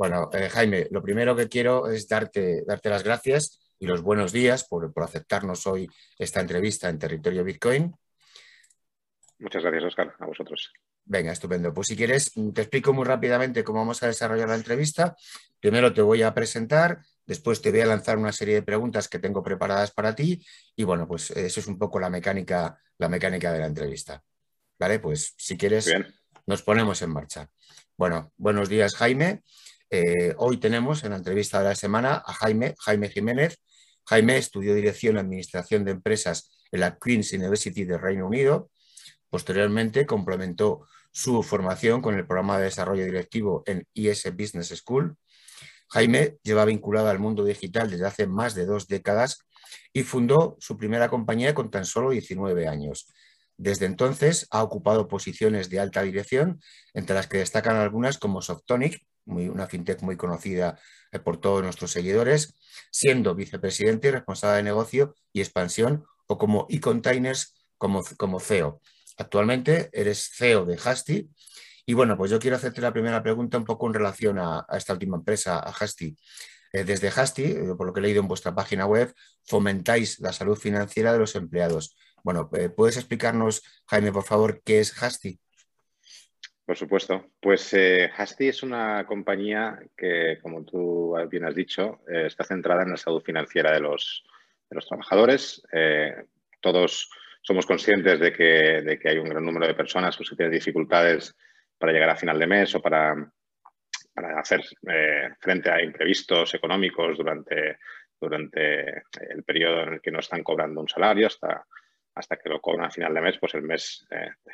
Bueno, eh, Jaime, lo primero que quiero es darte, darte las gracias y los buenos días por, aceptarnos hoy esta entrevista en Territorio Bitcoin. Muchas gracias, Oscar, a vosotros. Venga, estupendo. Pues si quieres, te explico muy rápidamente cómo vamos a desarrollar la entrevista. Primero te voy a presentar, después te voy a lanzar una serie de preguntas que tengo preparadas para ti y bueno, pues eso es un poco la mecánica, la mecánica de la entrevista. ¿Vale? Pues si quieres, nos ponemos en marcha. Bueno, buenos días, Jaime. Eh, hoy tenemos en la entrevista de la semana a Jaime, Jaime Jiménez. Jaime estudió Dirección y Administración de Empresas en la Queen's University de Reino Unido. Posteriormente complementó su formación con el programa de desarrollo directivo en IS Business School. Jaime lleva vinculado al mundo digital desde hace más de dos décadas y fundó su primera compañía con tan solo 19 años. Desde entonces ha ocupado posiciones de alta dirección, entre las que destacan algunas como Softonic, una fintech muy conocida eh, por todos nuestros seguidores, siendo vicepresidente y responsable de negocio y expansión, o como e-containers como, como CEO. Actualmente eres CEO de Hasty. Y bueno, pues yo quiero hacerte la primera pregunta un poco en relación a, esta última empresa, a Hasty. Eh, desde Hasty, eh, por lo que he leído en vuestra página web, fomentáis la salud financiera de los empleados. Bueno, ¿puedes explicarnos, Jaime, por favor, qué es Hasty? Por supuesto. Pues eh, es una compañía que, como tú bien has dicho, eh, está centrada en la salud financiera de los, trabajadores. Eh, todos somos conscientes de que, hay un gran número de personas pues, que tienen dificultades para llegar a final de mes o para, hacer frente a imprevistos económicos durante, el periodo en el que no están cobrando un salario hasta, hasta que lo cobran a final de mes, pues el mes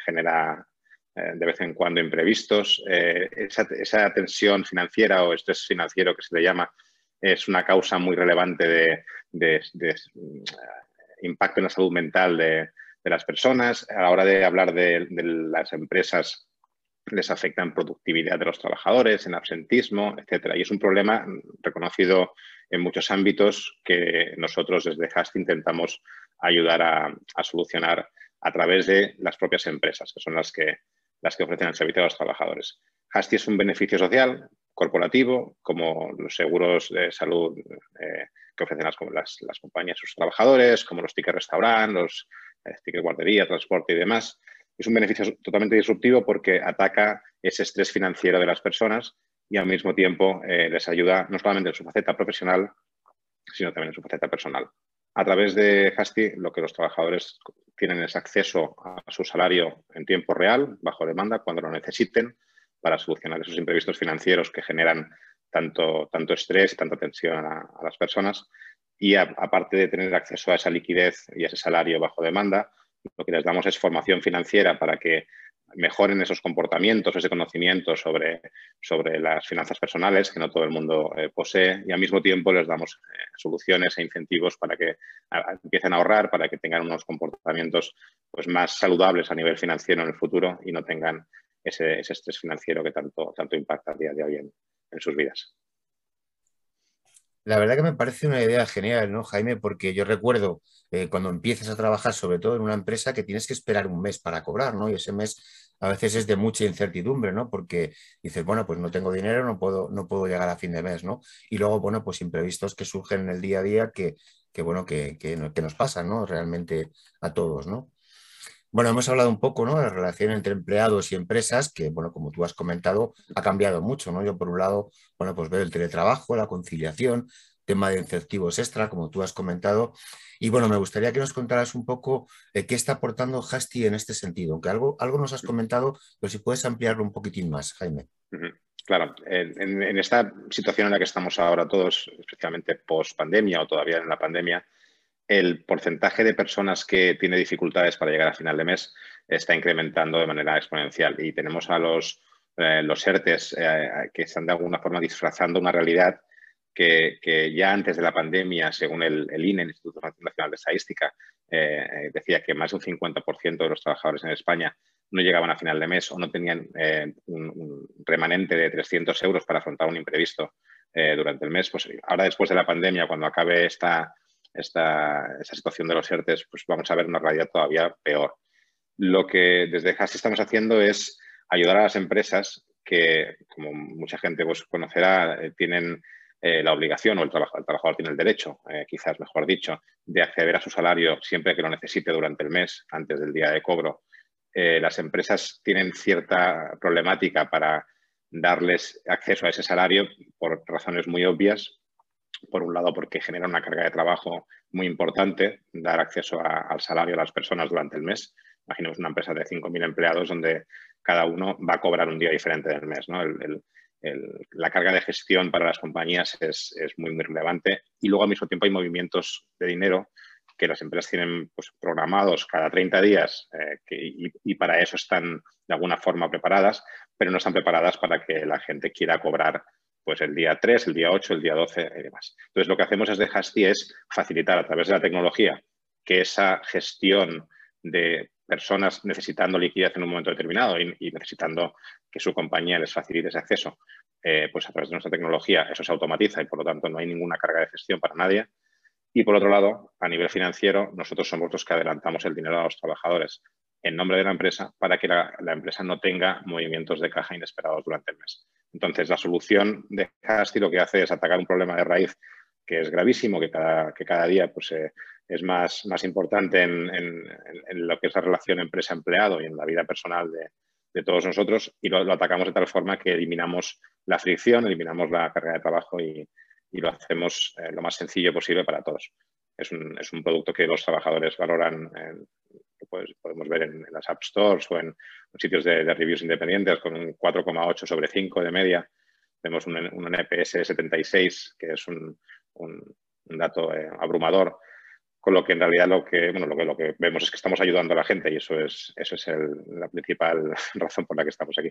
genera eh, de vez en cuando imprevistos. Eh, esa, tensión financiera o estrés financiero que se le llama es una causa muy relevante de, mm, impacto en la salud mental de, las personas. A la hora de hablar de, las empresas, les afecta en productividad de los trabajadores, en absentismo, etc. Y es un problema reconocido en muchos ámbitos que nosotros desde HAST intentamos ayudar a solucionar a través de las propias empresas, que son las que las que ofrecen el servicio a los trabajadores. Hasty es un beneficio social corporativo, como los seguros de salud eh, que ofrecen las, las, compañías a sus trabajadores, como los tickets restaurant, los eh, tickets guardería, transporte y demás. Es un beneficio totalmente disruptivo porque ataca ese estrés financiero de las personas y al mismo tiempo eh, les ayuda no solamente en su faceta profesional, sino también en su faceta personal. A través de Hasty, lo que los trabajadores tienen es acceso a su salario en tiempo real, bajo demanda, cuando lo necesiten, para solucionar esos imprevistos financieros que generan tanto, tanto estrés y tanta tensión a, las personas. Y aparte de tener acceso a esa liquidez y a ese salario bajo demanda, lo que les damos es formación financiera para que mejoren esos comportamientos, ese conocimiento sobre, sobre las finanzas personales que no todo el mundo eh, posee y al mismo tiempo les damos eh, soluciones e incentivos para que empiecen a ahorrar, para que tengan unos comportamientos pues, más saludables a nivel financiero en el futuro y no tengan ese, estrés financiero que tanto, tanto impacta a día de hoy en sus vidas. La verdad que me parece una idea genial, ¿no, Jaime? Porque yo recuerdo eh, cuando empiezas a trabajar, sobre todo en una empresa, que tienes que esperar un mes para cobrar, ¿no? Y ese mes a veces es de mucha incertidumbre, ¿no? Porque dices, bueno, pues no tengo dinero, no puedo, no puedo llegar a fin de mes, ¿no? Y luego, bueno, pues imprevistos que surgen en el día a día que, bueno, que, que, nos pasan, ¿no? Realmente a todos, ¿no? Bueno, hemos hablado un poco, ¿no? De la relación entre empleados y empresas, que, bueno, como tú has comentado, ha cambiado mucho, ¿no? Yo, por un lado, bueno, pues veo el teletrabajo, la conciliación, tema de incentivos extra, como tú has comentado. Y bueno, me gustaría que nos contaras un poco eh, qué está aportando Hasty en este sentido, aunque algo, algo nos has comentado, pero si puedes ampliarlo un poquitín más, Jaime. Claro, en, en, esta situación en la que estamos ahora todos, especialmente post pandemia o todavía en la pandemia, el porcentaje de personas que tiene dificultades para llegar a final de mes está incrementando de manera exponencial y tenemos a los los ERTES que están de alguna forma disfrazando una realidad que, ya antes de la pandemia, según el, INE, el Instituto Nacional de Estadística, decía que más de un 50% de los trabajadores en España no llegaban a final de mes o no tenían un, remanente de 300 euros para afrontar un imprevisto durante el mes, pues ahora después de la pandemia, cuando acabe esta, esta, situación de los ERTES, pues vamos a ver una realidad todavía peor. Lo que desde Hasi estamos haciendo es ayudar a las empresas que, como mucha gente pues, conocerá, eh, tienen eh, la obligación o el, trabajo, el, trabajador tiene el derecho, eh, quizás mejor dicho, de acceder a su salario siempre que lo necesite durante el mes, antes del día de cobro. las empresas tienen cierta problemática para darles acceso a ese salario por razones muy obvias, por un lado porque genera una carga de trabajo muy importante, dar acceso al salario a las personas durante el mes. Imaginemos una empresa de 5.000 empleados donde cada uno va a cobrar un día diferente del mes. La carga de gestión para las compañías es, muy, muy relevante y luego al mismo tiempo hay movimientos de dinero que las empresas tienen pues, programados cada 30 días eh, y, y, para eso están de alguna forma preparadas, pero no están preparadas para que la gente quiera cobrar pues el día 3, el día 8, el día 12 y demás. Entonces, lo que hacemos desde Hasti es facilitar a través de la tecnología que esa gestión de personas necesitando liquidez en un momento determinado y, necesitando que su compañía les facilite ese acceso, eh, pues a través de nuestra tecnología eso se automatiza y por lo tanto no hay ninguna carga de gestión para nadie. Y por otro lado, a nivel financiero, nosotros somos los que adelantamos el dinero a los trabajadores en nombre de la empresa para que la, empresa no tenga movimientos de caja inesperados durante el mes. Entonces, la solución de Hasti lo que hace es atacar un problema de raíz que es gravísimo, que cada, que cada día pues, eh, es más, más importante en, lo que es la relación empresa-empleado y en la vida personal de, todos nosotros y lo, atacamos de tal forma que eliminamos la fricción, eliminamos la carga de trabajo y, lo hacemos eh, lo más sencillo posible para todos. Es un, es un, producto que los trabajadores valoran que podemos ver en, las App Stores o en, sitios de, reviews independientes con un 4,8 sobre 5 de media. Tenemos un, un NPS 76, que es un, dato eh, abrumador, con lo que en realidad lo que, bueno, lo que, lo que vemos es que estamos ayudando a la gente y eso es, eso es la principal razón por la que estamos aquí.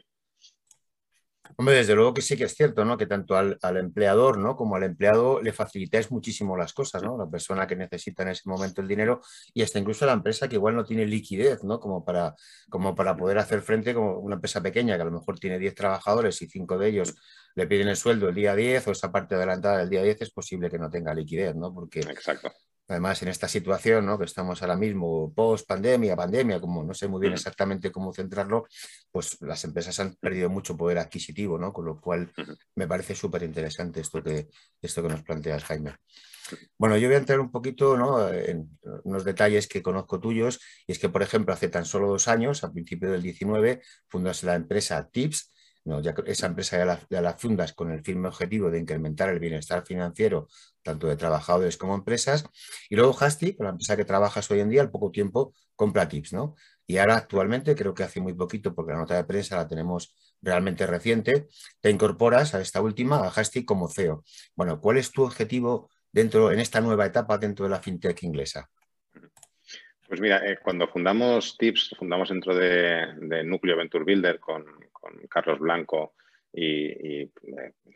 Hombre, desde luego que sí que es cierto, ¿no? Que tanto al, empleador, ¿no? Como al empleado le facilitáis muchísimo las cosas, ¿no? La persona que necesita en ese momento el dinero y hasta incluso la empresa que igual no tiene liquidez, ¿no? Como para, como para poder hacer frente como una empresa pequeña que a lo mejor tiene 10 trabajadores y 5 de ellos le piden el sueldo el día 10 o esa parte adelantada del día 10 es posible que no tenga liquidez, ¿no? Porque Exacto. Además, en esta situación ¿no? que estamos ahora mismo, post pandemia, pandemia, como no sé muy bien exactamente cómo centrarlo, pues las empresas han perdido mucho poder adquisitivo, ¿no? con lo cual me parece súper interesante esto que, esto que nos planteas, Jaime. Bueno, yo voy a entrar un poquito ¿no? en unos detalles que conozco tuyos, y es que, por ejemplo, hace tan solo dos años, a principios del 19, fundas la empresa TIPS, ya esa empresa ya la, fundas con el firme objetivo de incrementar el bienestar financiero tanto de trabajadores como empresas. Y luego Hasti, la empresa que trabajas hoy en día, al poco tiempo compra Tips, ¿no? Y ahora actualmente, creo que hace muy poquito, porque la nota de prensa la tenemos realmente reciente, te incorporas a esta última, a Hasti como CEO. Bueno, ¿cuál es tu objetivo dentro, en esta nueva etapa dentro de la fintech inglesa? Pues mira, eh, cuando fundamos Tips, fundamos dentro de, de Núcleo Venture Builder con, Carlos Blanco y, eh,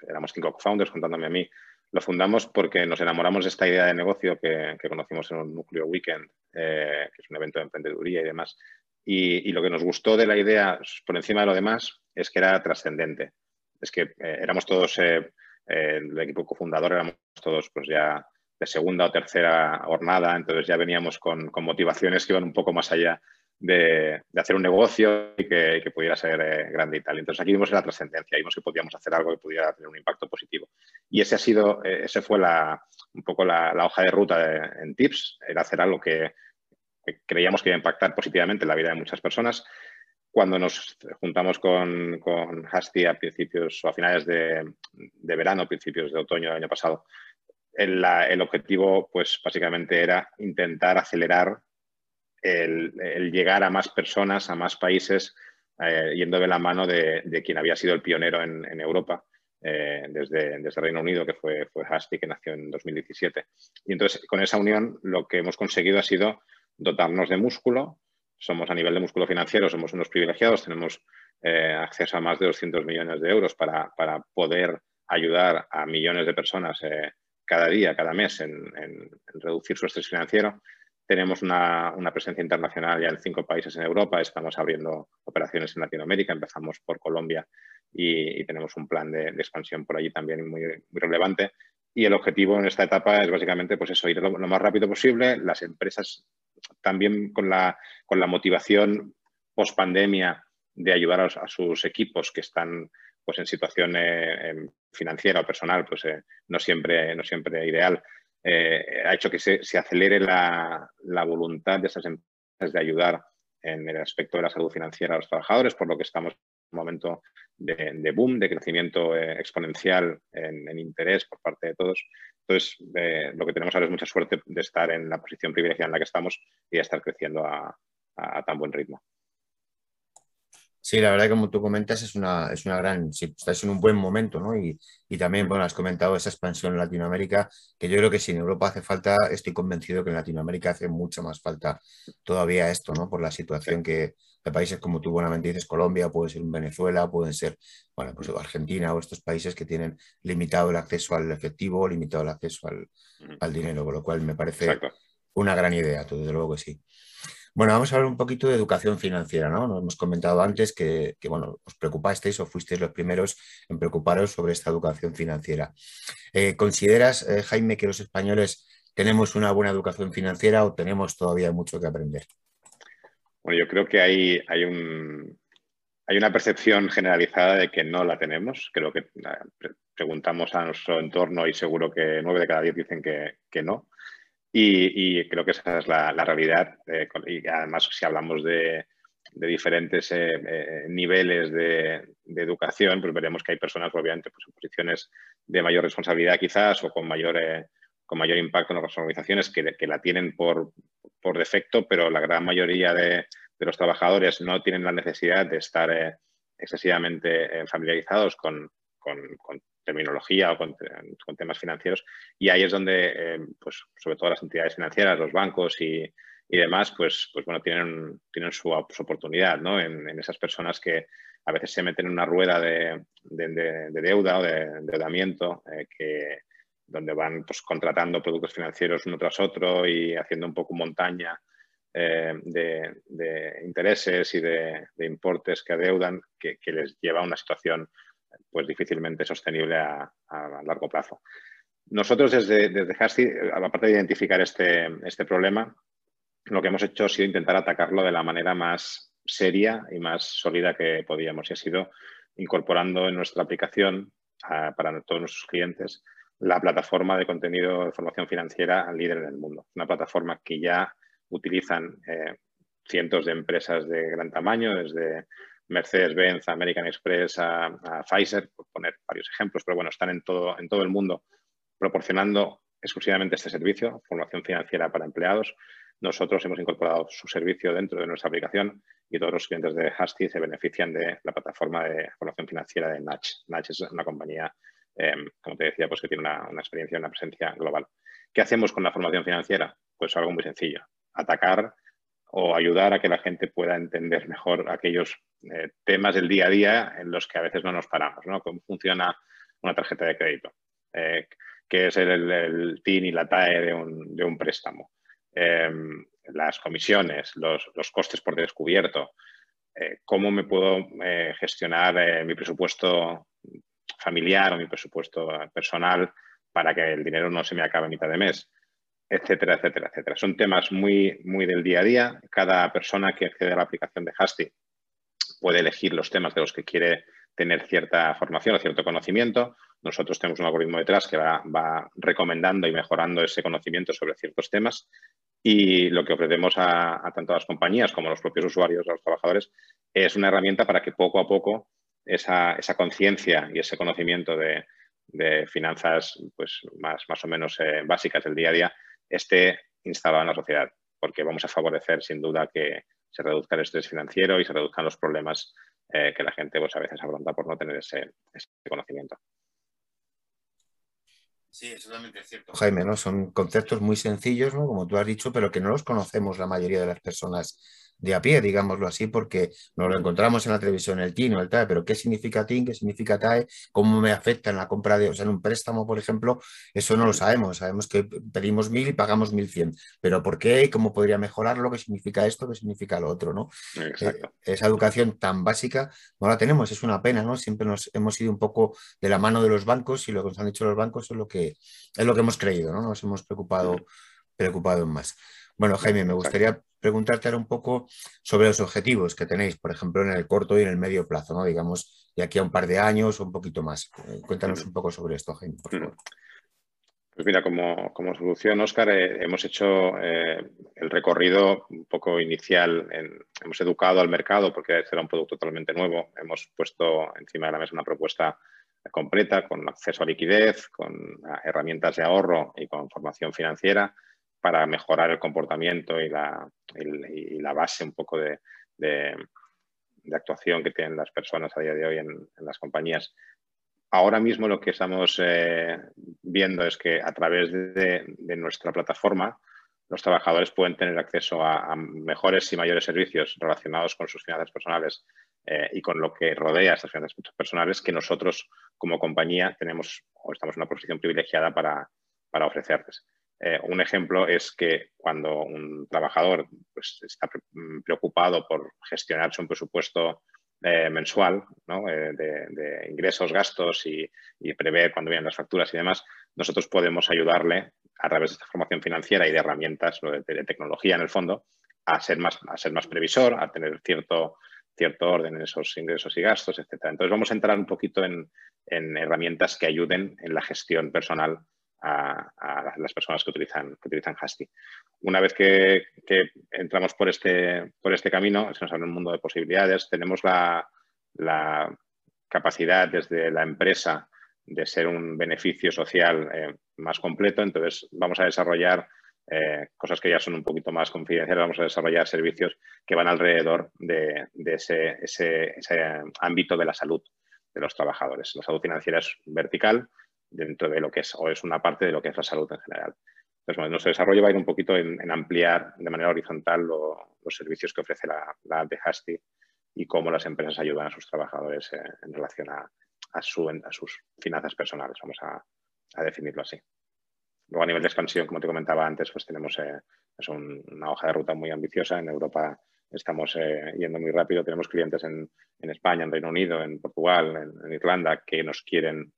éramos cinco co-founders contándome a mí. Lo fundamos porque nos enamoramos de esta idea de negocio que, conocimos en un núcleo weekend, eh, que es un evento de emprendeduría y demás. Y, lo que nos gustó de la idea, por encima de lo demás, es que era trascendente. Es que eh, éramos todos, el equipo cofundador éramos todos pues ya de segunda o tercera jornada, entonces ya veníamos con motivaciones que iban un poco más allá de, hacer un negocio y que, pudiera ser eh, grande y tal. Entonces aquí vimos la trascendencia, vimos que podíamos hacer algo que pudiera tener un impacto positivo. Y ese ha sido, eh, ese fue la, un poco la, hoja de ruta en Tips, era hacer algo que, creíamos que iba a impactar positivamente en la vida de muchas personas. Cuando nos juntamos con, con a principios o a finales de, de verano, principios de otoño del año pasado, el, el, objetivo, pues básicamente era intentar acelerar el, llegar a más personas, a más países, eh, yendo de la mano de, quien había sido el pionero en, Europa, eh, desde, desde, Reino Unido, que fue, fue Hasti, que nació en 2017. Y entonces, con esa unión, lo que hemos conseguido ha sido dotarnos de músculo somos a nivel de músculo financiero, somos unos privilegiados, tenemos eh, acceso a más de 200 millones de euros para, poder ayudar a millones de personas cada día, cada mes en, reducir su estrés financiero. Tenemos una, presencia internacional ya en cinco países en Europa, estamos abriendo operaciones en Latinoamérica, empezamos por Colombia y, tenemos un plan de, expansión por allí también muy, muy relevante. Y el objetivo en esta etapa es básicamente pues eso, ir lo, más rápido posible. Las empresas también con la, con la motivación post pandemia de ayudar a, sus equipos que están pues, en situación eh, financiera o personal, pues eh, no, siempre, no siempre ideal, eh, ha hecho que se, acelere la, voluntad de esas empresas de ayudar en el aspecto de la salud financiera a los trabajadores, por lo que estamos un momento de, boom, de crecimiento eh, exponencial en, interés por parte de todos. Entonces, eh, lo que tenemos ahora es mucha suerte de estar en la posición privilegiada en la que estamos y de estar creciendo a tan buen ritmo. Sí, la verdad que como tú comentas es una, es una gran, sí, estáis en un buen momento, ¿no? Y, también, bueno, has comentado esa expansión en Latinoamérica, que yo creo que si en Europa hace falta, estoy convencido que en Latinoamérica hace mucha más falta todavía esto, ¿no? Por la situación que de países como tú buenamente dices, Colombia, puede ser Venezuela, pueden ser, bueno, pues Argentina o estos países que tienen limitado el acceso al efectivo, limitado el acceso al, dinero, con lo cual me parece una gran idea, desde luego que sí. Bueno, vamos a hablar un poquito de educación financiera, ¿no? Nos hemos comentado antes que, bueno, os preocupasteis o fuisteis los primeros en preocuparos sobre esta educación financiera. Eh, ¿Consideras, eh, Jaime, que los españoles tenemos una buena educación financiera o tenemos todavía mucho que aprender? Bueno, yo creo que hay, hay, un, hay una percepción generalizada de que no la tenemos. Creo que eh, preguntamos a nuestro entorno y seguro que nueve de cada diez dicen que, que no. Y, creo que esa es la, realidad. Eh, y además, si hablamos de, diferentes eh, eh, niveles de, educación, pues veremos que hay personas, obviamente, pues, en posiciones de mayor responsabilidad quizás o con mayor, con mayor impacto en las organizaciones que, que la tienen por, por, defecto, pero la gran mayoría de, los trabajadores no tienen la necesidad de estar excesivamente familiarizados con, con, con terminología o con, temas financieros. Y ahí es donde, eh, pues, sobre todo las entidades financieras, los bancos y, demás, pues, pues bueno, tienen, tienen su, oportunidad ¿no? en, esas personas que a veces se meten en una rueda de, deuda o de endeudamiento eh, que, donde van pues, contratando productos financieros uno tras otro y haciendo un poco montaña eh, de, intereses y de, importes que adeudan, que, les lleva a una situación pues difícilmente sostenible a, largo plazo. Nosotros desde, desde aparte de identificar este, este problema, lo que hemos hecho ha sido intentar atacarlo de la manera más seria y más sólida que podíamos y ha sido incorporando en nuestra aplicación para todos nuestros clientes la plataforma de contenido de formación financiera líder en el mundo. Una plataforma que ya utilizan eh, cientos de empresas de gran tamaño, desde Mercedes-Benz, American Express, Pfizer, por poner varios ejemplos, pero bueno, están en todo, en todo el mundo proporcionando exclusivamente este servicio, formación financiera para empleados. Nosotros hemos incorporado su servicio dentro de nuestra aplicación y todos los clientes de Husky se benefician de la plataforma de formación financiera de Natch. Natch es una compañía, em, como te decía, pues que tiene una, una experiencia, una presencia global. ¿Qué hacemos con la formación financiera? Pues algo muy sencillo, atacar o ayudar a que la gente pueda entender mejor aquellos eh, temas del día a día en los que a veces no nos paramos, ¿no? Cómo funciona una tarjeta de crédito, eh, qué es el, TIN y la TAE de un, préstamo, em, las comisiones, los, costes por descubierto, eh, cómo me puedo gestionar mi presupuesto familiar o mi presupuesto personal para que el dinero no se me acabe a mitad de mes etcétera, etcétera, etcétera. Son temas muy, muy del día a día. Cada persona que accede a la aplicación de Hasty puede elegir los temas de los que quiere tener cierta formación o cierto conocimiento. Nosotros tenemos un algoritmo detrás que va, recomendando y mejorando ese conocimiento sobre ciertos temas y lo que ofrecemos a, tanto a las compañías como a los propios usuarios, a los trabajadores, es una herramienta para que poco a poco esa, conciencia y ese conocimiento de, finanzas pues, más, o menos eh, básicas del día a día esté instalado en la sociedad, porque vamos a favorecer sin duda que se reduzca el estrés financiero y se reduzcan los problemas eh, que la gente pues, a veces afronta por no tener ese, conocimiento. Sí, es totalmente cierto. Jaime, ¿no? Son conceptos muy sencillos, ¿no? Como tú has dicho, pero que no los conocemos la mayoría de las personas de a pie, digámoslo así, porque nos lo encontramos en la televisión, el TIN o el TAE, pero ¿qué significa TIN? ¿Qué significa TAE? ¿Cómo me afecta en la compra de, o sea, en un préstamo, por ejemplo? Eso no lo sabemos. Sabemos que pedimos mil y pagamos mil cien, pero ¿por qué? ¿Cómo podría mejorarlo? ¿Qué significa esto? ¿Qué significa lo otro? ¿no? Eh, esa educación tan básica no la tenemos, es una pena, ¿no? Siempre nos hemos ido un poco de la mano de los bancos y lo que nos han dicho los bancos es lo que, es lo que hemos creído, ¿no? Nos hemos preocupado, preocupado más. Bueno, Jaime, me gustaría preguntarte ahora un poco sobre los objetivos que tenéis, por ejemplo, en el corto y en el medio plazo, ¿no? Digamos, de aquí a un par de años o un poquito más. Eh, cuéntanos un poco sobre esto, Jaime, por favor. Pues mira, como, solución, Oscar, eh, hemos hecho eh, el recorrido un poco inicial. hemos educado al mercado porque era un producto totalmente nuevo. Hemos puesto encima de la mesa una propuesta completa con acceso a liquidez, con herramientas de ahorro y con formación financiera para mejorar el comportamiento y la, la base un poco de, actuación que tienen las personas a día de hoy en las compañías ahora mismo lo que estamos eh, viendo es que a través de, nuestra plataforma los trabajadores pueden tener acceso a, mejores y mayores servicios relacionados con sus finanzas personales eh, y con lo que rodea estas finanzas personales que nosotros como compañía tenemos o estamos en una posición privilegiada para, ofrecerles. Eh, un ejemplo es que cuando un trabajador pues, está preocupado por gestionarse un presupuesto eh, mensual eh, de, ingresos, gastos y, prever cuando vienen las facturas y demás, nosotros podemos ayudarle a través de esta formación financiera y de herramientas de, tecnología en el fondo a ser más, previsor, a tener cierto, orden en esos ingresos y gastos, etc. Entonces vamos a entrar un poquito en herramientas que ayuden en la gestión personal a, las personas que utilizan, que utilizan. Una vez que, entramos por este, por este camino, se nos abre un mundo de posibilidades. Tenemos la, capacidad desde la empresa de ser un beneficio social eh, más completo. Entonces, vamos a desarrollar eh, cosas que ya son un poquito más confidenciales. Vamos a desarrollar servicios que van alrededor de, ese, ese, ámbito de la salud de los trabajadores. La salud financiera es vertical dentro de lo que es, o es una parte de lo que es la salud en general. Entonces, bueno, nuestro desarrollo va a ir un poquito en, ampliar de manera horizontal los servicios que ofrece la, la app de Hasty y cómo las empresas ayudan a sus trabajadores eh, en relación a, a, su, a, sus finanzas personales, vamos a, a, definirlo así. Luego, a nivel de expansión, como te comentaba antes, pues tenemos eh, es una hoja de ruta muy ambiciosa. En Europa estamos eh, yendo muy rápido. Tenemos clientes en, en, España, en Reino Unido, en Portugal, en, en Irlanda, que nos quieren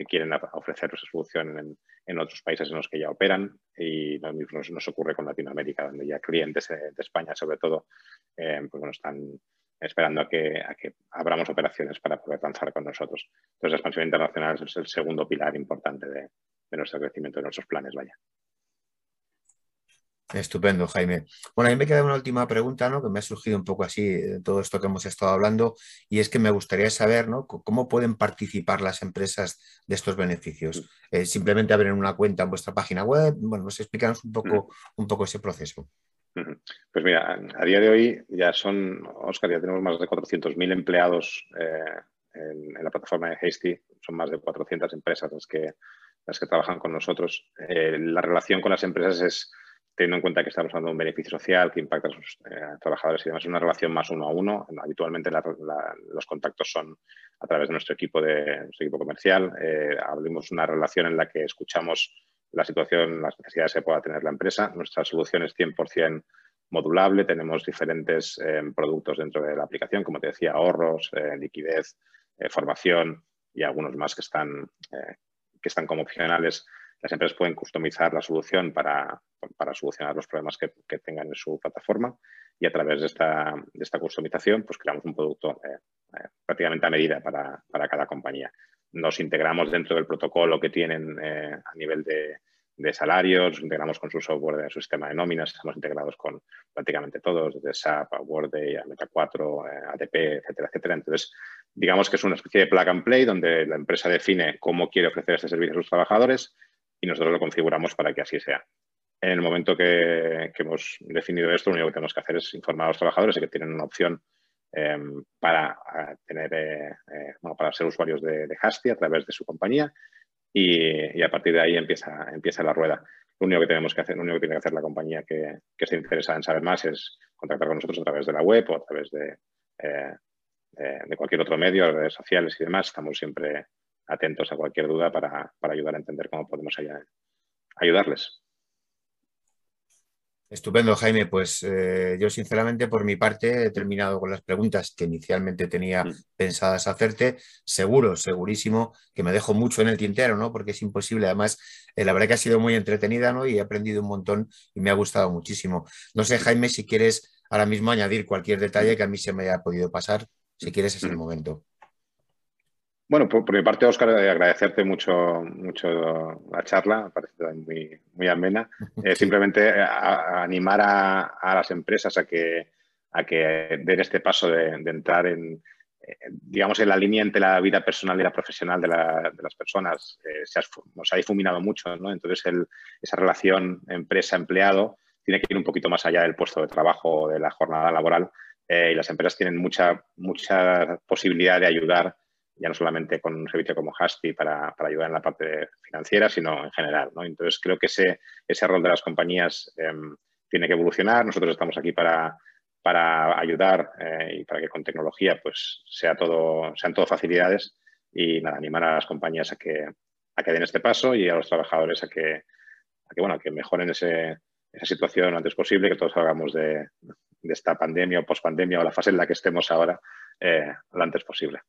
que quieren ofrecer esa solución en, otros países en los que ya operan y lo mismo nos, ocurre con Latinoamérica, donde ya clientes de, España, sobre todo, eh, pues bueno, están esperando a que, que abramos operaciones para poder lanzar con nosotros. Entonces, la expansión internacional es el segundo pilar importante de, de nuestro crecimiento, de nuestros planes, vaya. Estupendo, Jaime. Bueno, a mí me queda una última pregunta, ¿no? Que me ha surgido un poco así de todo esto que hemos estado hablando, y es que me gustaría saber, ¿no? ¿Cómo pueden participar las empresas de estos beneficios? Mm. Eh, simplemente abrir una cuenta en vuestra página web. Bueno, nos explícanos un poco, mm. un poco ese proceso. Pues mira, a día de hoy ya son, Oscar, ya tenemos más de 400.000 empleados eh, en, la plataforma de Hasty. Son más de 400 empresas las que, las que trabajan con nosotros. Eh, la relación con las empresas es teniendo en cuenta que estamos hablando de un beneficio social que impacta a sus eh, trabajadores y demás, es una relación más uno a uno. Habitualmente los contactos son a través de nuestro equipo, de, nuestro equipo comercial. Eh, abrimos una relación en la que escuchamos la situación, las necesidades que pueda tener la empresa. Nuestra solución es 100% modulable. Tenemos diferentes eh, productos dentro de la aplicación, como te decía, ahorros, liquidez, formación y algunos más que están, que están como opcionales las empresas pueden customizar la solución para, solucionar los problemas que, tengan en su plataforma y a través de esta, de esta customización pues creamos un producto eh, eh, prácticamente a medida para, cada compañía. Nos integramos dentro del protocolo que tienen eh, a nivel de, salarios, nos integramos con su software de su sistema de nóminas, estamos integrados con prácticamente todos, desde SAP a Workday, a Meta 4, ADP, etcétera, etcétera. Entonces, digamos que es una especie de plug and play donde la empresa define cómo quiere ofrecer este servicio a sus trabajadores y nosotros lo configuramos para que así sea. En el momento que, hemos definido esto, lo único que tenemos que hacer es informar a los trabajadores de que tienen una opción em, para, tener, eh, eh, para ser usuarios de, de Hasty a través de su compañía y, a partir de ahí empieza, empieza la rueda. lo único que tenemos que hacer, lo único que tiene que hacer la compañía que, esté interesada en saber más es contactar con nosotros a través de la web o a través de, eh, de cualquier otro medio, redes sociales y demás. Estamos siempre atentos a cualquier duda para, ayudar a entender cómo podemos ayudarles. Estupendo, Jaime. Pues eh, yo sinceramente por mi parte he terminado con las preguntas que inicialmente tenía mm. pensadas hacerte. Seguro, segurísimo que me dejo mucho en el tintero, ¿no? Porque es imposible. Además, eh, la verdad que ha sido muy entretenida, ¿no? Y he aprendido un montón y me ha gustado muchísimo. No sé, Jaime, si quieres ahora mismo añadir cualquier detalle que a mí se me haya podido pasar. Si quieres, es el mm. momento. Bueno, por, mi parte, Óscar, eh, agradecerte mucho, mucho la charla, me parece muy, muy amena. Eh, simplemente eh, animar a, las empresas a que, a que den este paso de, entrar en, digamos, en la línea entre la vida personal y la profesional de, las personas. se ha, difuminado mucho, ¿no? Entonces, esa relación empresa-empleado tiene que ir un poquito más allá del puesto de trabajo o de la jornada laboral y las empresas tienen mucha, mucha posibilidad de ayudar ya no solamente con un servicio como Haspi para, ayudar en la parte financiera, sino en general. Entonces, creo que ese, ese rol de las compañías em, tiene que evolucionar. Nosotros estamos aquí para, para ayudar eh, y para que con tecnología pues, sea todo, sean todo facilidades y nada, animar a las compañías a que, a que den este paso y a los trabajadores a que, que, bueno, que mejoren ese, esa situación lo antes posible, que todos salgamos de, esta pandemia o pospandemia o la fase en la que estemos ahora eh, lo antes posible.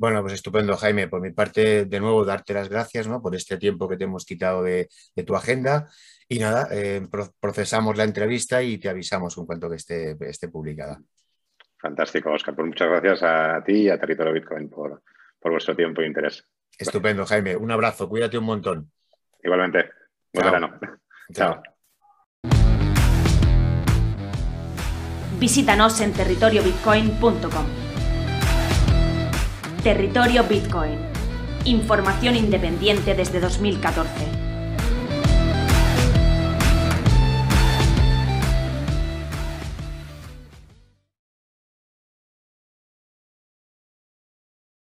Bueno, pues estupendo, Jaime. Por mi parte, de nuevo, darte las gracias ¿no? por este tiempo que te hemos quitado de, tu agenda. Y nada, eh, procesamos la entrevista y te avisamos en cuanto que esté, esté publicada. Fantástico, Oscar. Pues muchas gracias a ti y a Territorio Bitcoin por, vuestro tiempo e interés. Estupendo, Jaime. Un abrazo. Cuídate un montón. Igualmente. Buen verano. Chao. Visítanos en territoriobitcoin.com. Territorio Bitcoin. Información independiente desde 2014.